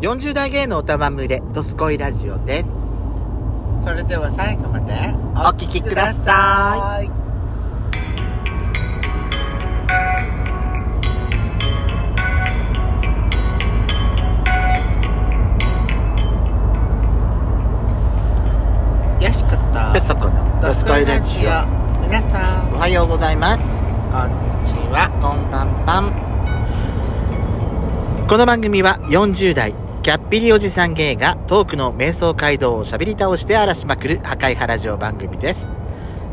40代芸のおたまむれ、ドスコイラジオです。それでは最後までお聞きください。よしことペソコのドスコイラジオ。皆さんおはようございます。こんにちはこんばんばん。この番組は40代、キャッピリおじさん芸がトークの瞑想街道を喋り倒して荒らしまくる破壊派ラジオ番組です。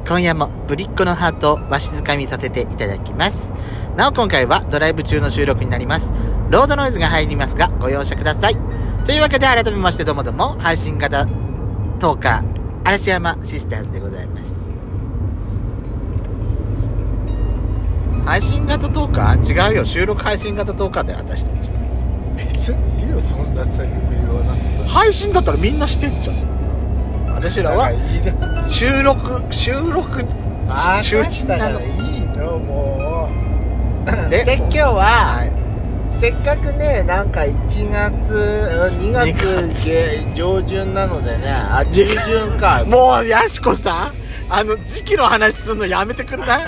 今夜もぶりっ子のハートをわしづかみさせていただきます。なお今回はドライブ中の収録になります。ロードノイズが入りますがご容赦ください。というわけで改めましてどうもどうも配信型トーカー嵐山シスターズでございます。配信型トーカー？違うよ。収録配信型トーカーだよ、私たち。別によそんなセリフ言わなくて配信だったらみんなしてんじゃん。私らは収録、収録、あ中ーだから。いいのもう。でで今日は、はい。せっかくねなんか1月うん2月2月。下上旬なのでねあ中旬か。もう、やしこさん、あの、時期の話すんのやめてくんない？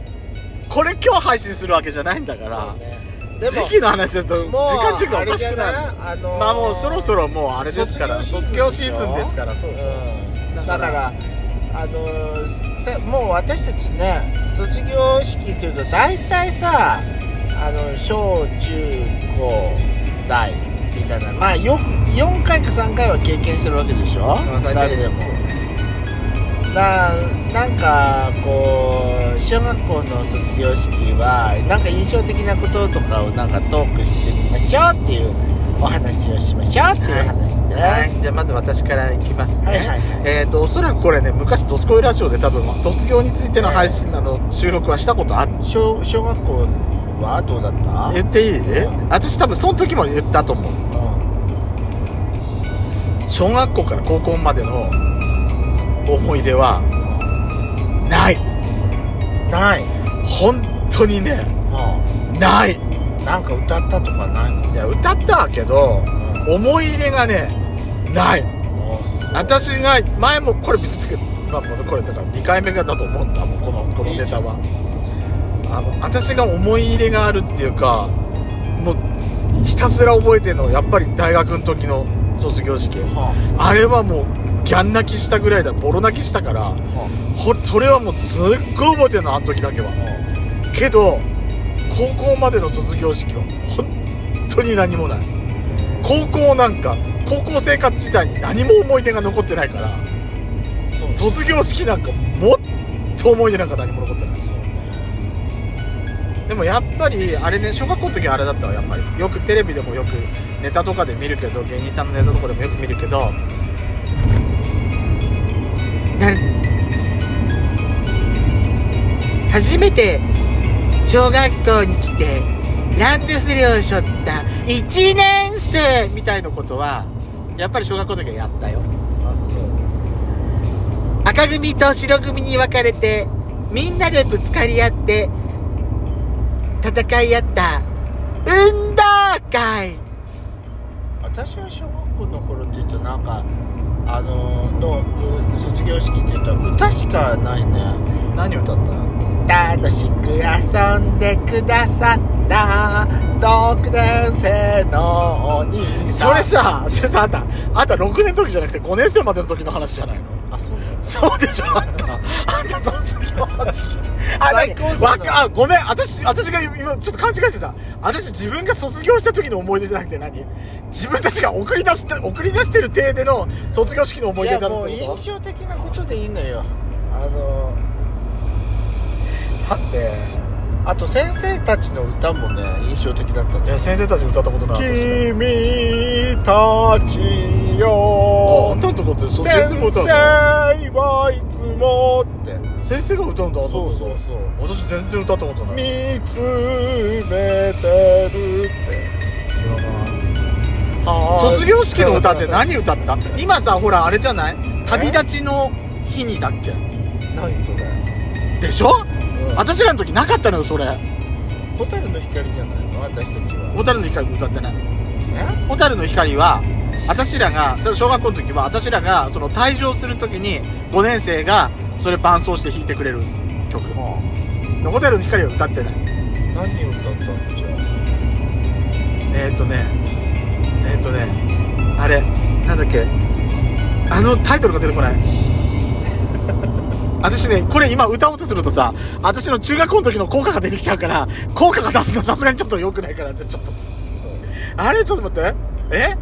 これ今日配信するわけじゃないんだから、でも時期の話すると時もう間軸がおかしくなる。あのーまあもうそろそろもうあれです。から、卒業シーズンですから、そうそう。う。ん。だからあのーせもう私たちね卒業式っていうと大体さあの小中高大みたいなまあ 4, 4回か3回は経験してるわけでしょ？誰でも。ななんかこう小学校の卒業式はなんか印象的なこととかをなんかトークしてみましょうっていうお話をしましょうっていう話ね、はい、じゃあまず私からいきますね。はいはいはいえっ、と、おそらくこれね、昔、ドスコイラジオで多分、卒業についての配信、あの、収録はしたことある。小小学校はどうだった？言っていい、うん私多分その時も言ったと思う。小学校から高校までの思い出は、ない。ない、本当にね、ない。なんか歌ったとかないの？いや、歌ったけど、思い入れがね、ない。私が前もこれ見せてくれまあこれだから2回目だと思うんだもうこのこのネタは。あの私が思い入れがあるっていうかもうひたすら覚えてるのはやっぱり大学の時の卒業式。はあれはもうギャン泣きしたぐらいだボロ泣きしたからあ。ほそれはもうすっごい覚えてるのあの時だけは。けど高校までの卒業式は本当に何もない。高校なんか高校生活自体に何も思い出が残ってないから卒業式なんかもっと思い出なんか何も残ってない。でもやっぱりあれね小学校の時はあれだったわやっぱり。よくテレビでもよくネタとかで見るけど芸人さんのネタとかでもよく見るけどな初めて小学校に来てランドセルを背負った1年生みたいなことはやっぱり小学校の時はやったよ。赤組と白組に分かれてみんなでぶつかり合って戦い合った運動会。私は小学校の頃って言うとなんかあののう卒業式って言ったら歌しかないね。何歌った？楽しく遊んでくださった。6年生のお兄さん。それさそれさあんたあんた6年の時じゃなくて5年生までの時の話じゃないの？あそうなのそうでしょあんた。あんた卒業式ってあ何最高っすねわかあごめん私私が今ちょっと勘違いしてた。私自分が卒業した時の思い出じゃなくて何？自分たちが送り出して送り出してる体での卒業式の思い出だったってこもう印象的なことでいいのよ。あのとだってあと先生たちの歌もね印象的だったね。先生たち歌ったことない？私君たちあよ。あんたのとこって先先生も歌生うの？はいつもって先生が歌うんだそうそうそう。私全然歌ったことない見つめてるって。知らない卒業式の歌って何歌った？今さほらあれじゃない？旅立ちの日にだっけ？何それ？でしょ、私らの時なかったのよそれ。蛍の光じゃないの？私たちは。蛍の光も歌ってない。え？蛍の光は私らが小学校の時は私らがその退場する時に5年生がそれ伴奏して弾いてくれる曲。で蛍の光は歌ってない。何を歌ったの？じゃえっ、ー、とねえっ、ー、とねあれなんだっけ？あのタイトルが出てこない。私ねこれ今歌おうとするとさ私の中学校の時の効果が出てきちゃうから効果が出すのさすがにちょっと良くないからちょっと。あれ？ちょっと待って。え？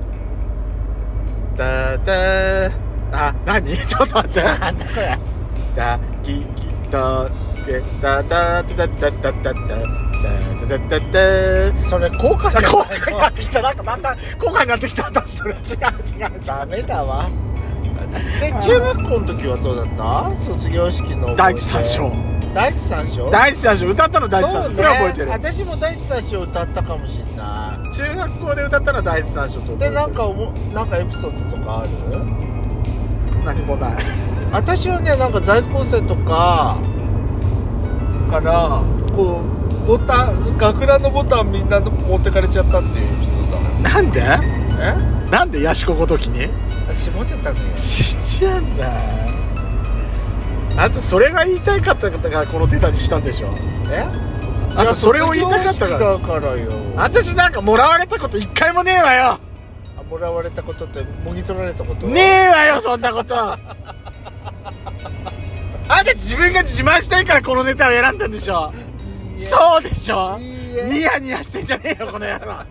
だだあ何？ちょっと待って。なんだこれ？だききとけだだだだだだだだだだだだそれ効果じゃない効果になってきたなんかだんだん効果になってきた私それ違う違う違うダメだわで中学校の時はどうだった卒業式の第一三章第一三章第一三章歌ったの第一三章それは覚えてる私も第一三章歌ったかもしんない中学校で歌ったのは第一三章とでなんかおもなんかエピソードとかある何もない私はねなんか在校生とかからこうボタン学ランのボタンみんな持ってかれちゃったっていうエピソードだなんで？え？なんでヤシコごときに？私持ってたのよ。信じらんないあとそれが言いたかったからこの手にしたんでしょ。え？あとそれを言いたかったから。からよ。私なんかもらわれたこと一回もねえわよ。あもらわれたことってもぎ取られたこと？ねえわよそんなこと あんた自分が自慢したいからこのネタを選んだんでしょそうでしょニヤニヤしてんじゃねえよこの野郎。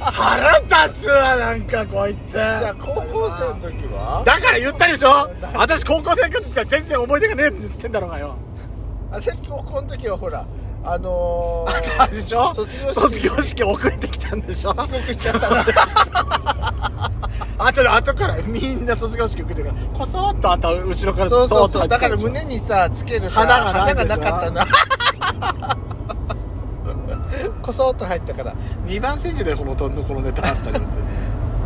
腹立つわなんかこいつ。じゃあ高校生の時は？だから言ったでしょ？私高校生活って全然思い出がねえって言ってんだろうがよ私高校の時はほらあのー、あれでしょ？卒業式卒業式遅れてきたんでしょ？遅刻しちゃったなあとで後からみんな卒業式受けてるからこそっとあんた後ろからそうそうそう。だから胸にさつけるさ花が花がなかったな。こそっと入ったから。2番煎じでこのこのネタあった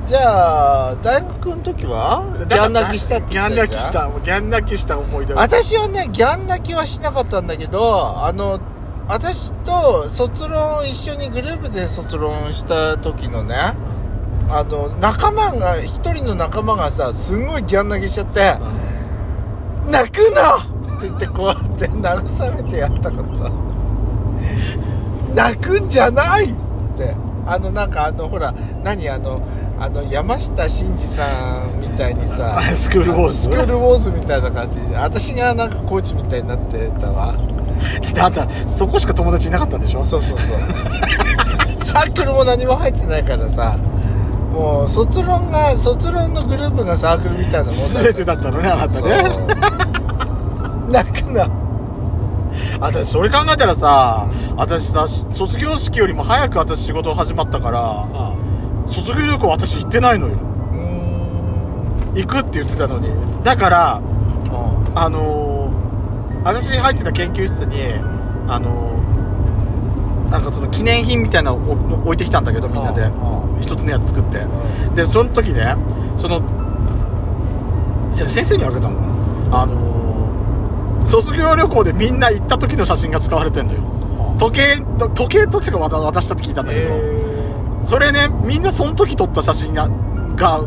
じゃあ大学の時は？ギャン泣きしたってギャン泣きしたギャン泣きした思い出私はねギャン泣きはしなかったんだけどあの私と卒論一緒にグループで卒論した時のねあの仲間が一人の仲間がさすんごいギャン泣きしちゃって「泣くな!」って言ってこうやって慰めてやったこと。泣くんじゃない!って。あのなんかあのほら何あのあの山下真司さんみたいにさスクールウォーズ？スクールウォーズみたいな感じ。で私がなんかコーチみたいになってたわ。であんたそこしか友達いなかったんでしょ？そうそうそう。サークルも何も入ってないからさもう卒論が卒論のグループがサークルみたいなもんだ全てだったのねあなたね。泣くな。私それ考えたらさ私さ卒業式よりも早く私仕事始まったから卒業旅行私行ってないのよ。行くって言ってたのに。だからあのー私入ってた研究室にあのーなんかその記念品みたいなのを置いてきたんだけどみんなで。うん一つのやつ作って。でその時ねそのせ先生に言われたのかな。あのー卒業旅行でみんな行った時の写真が使われてんだよ。時計と時計とって渡渡したって聞いたんだけど、それねみんなその時撮った写真がが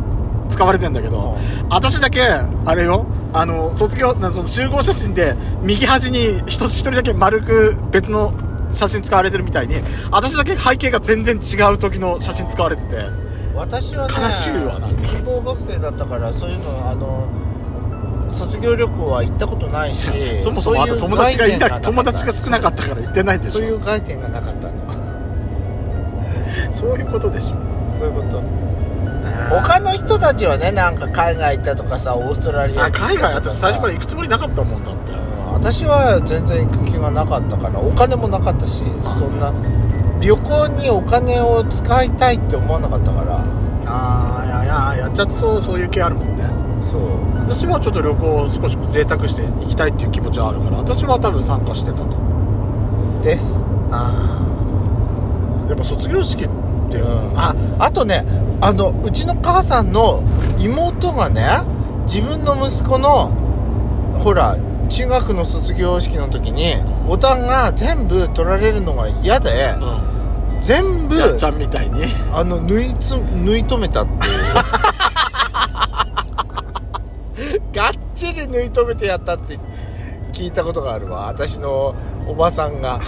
使われてんだけど、私だけあれよ。あの卒業なその集合写真で右端に一つ一人だけ丸く別の写真使われてるみたいに私だけ背景が全然違う時の写真使われてて。私はね悲しいわなんか。貧乏学生だったからそういうのあの卒業旅行は行ったことないしそもそもあと友達がいない友達が少なかっったから行ってないんでしょそういう概念がなかったの。そういうことでしょ。そういうこと。他の人たちはねなんか海外行ったとかさオーストラリアあ海外私最初から行くつもりなかったもんだって。うん私は全然行く気がなかったからお金もなかったしそんな旅行にお金を使いたいって思わなかったから。ああいやいややっちゃってそうそういう系あるもんね。そう。私はちょっと旅行を少し贅沢して行きたいっていう気持ちはあるから私は多分参加してたと思う。です。ああやっぱ卒業式って、ああとねあのうちの母さんの妹がね自分の息子のほら中学の卒業式の時にボタンが全部取られるのが嫌でうん。全部やっちゃんみたいに。あの縫いつ縫い止めたっていう。がっちり縫い止めてやったって聞いたことがあるわ私のおばさんが。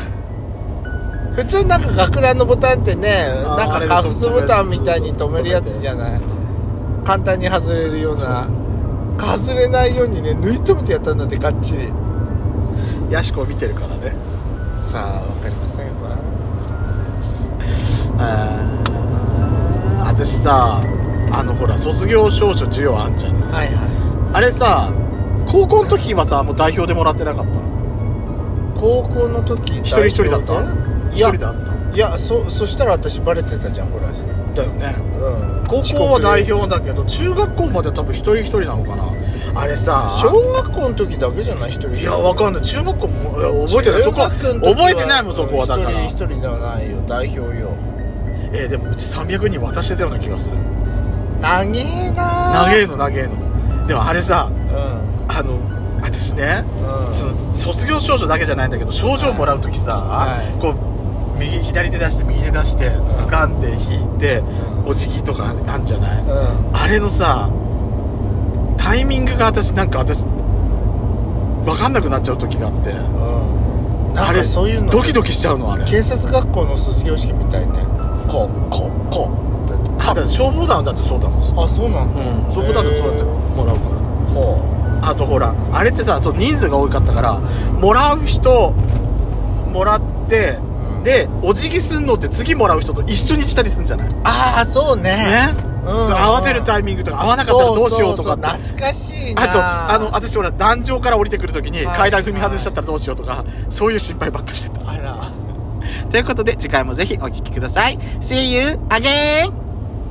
普通なんか学ランのボタンってねなんかカフスボタンみたいに止めるやつじゃない。簡単に外れるような外れないようにね縫い止めてやったんだってがっちり。ヤシコを見てるからね。さあ分かりませんわ。あー。私さあのほら卒業証書授与あんじゃん。はいはあれさ高校の時はさもう代表でもらってなかったい高校の時一人一人だった？いや一人だった？いやそそしたら私バレてたじゃんほらだよね。うん。高校は代表だけど中学校まで多分一人一人なのかな。あれさ。小学校の時だけじゃない？一人いやわかんない。中学校も覚えてない。そこ覚えてないもんそこはだから。一人一人ではないよ代表よ。えーでもうち300人渡してたような気がする。長えな長えの長えの。でもあれさうん。あの私ねうん。その卒業証書だけじゃないんだけど症状もらう時さ、はい。こう右左手出して右手出して掴んで引いて、うんお辞儀とかあんじゃない、うん。あれのさタイミングが私なんか私分かんなくなっちゃう時があって。うん。あれかそういうの。ドキドキしちゃうのあれ。警察学校の卒業式みたいね。こうこうこう。だって。あだって消防団だってそうだもん。あそうなんだ。うん。消防団だってそうやってもらうから。ほあとほらあれってさそう人数が多かったからもらう人もらって、うんでお辞儀すんのって次もらう人と一緒にしたりするんじゃない？ああそうね。うんそう合わせるタイミングとか合わなかったらどうしようとか懐かしいな。あとあの私ほら壇上から降りてくるときにはい。階段踏み外しちゃったらどうしようとかそういう心配ばっかしてた。あら。ということで次回もぜひお聴きください。See you again!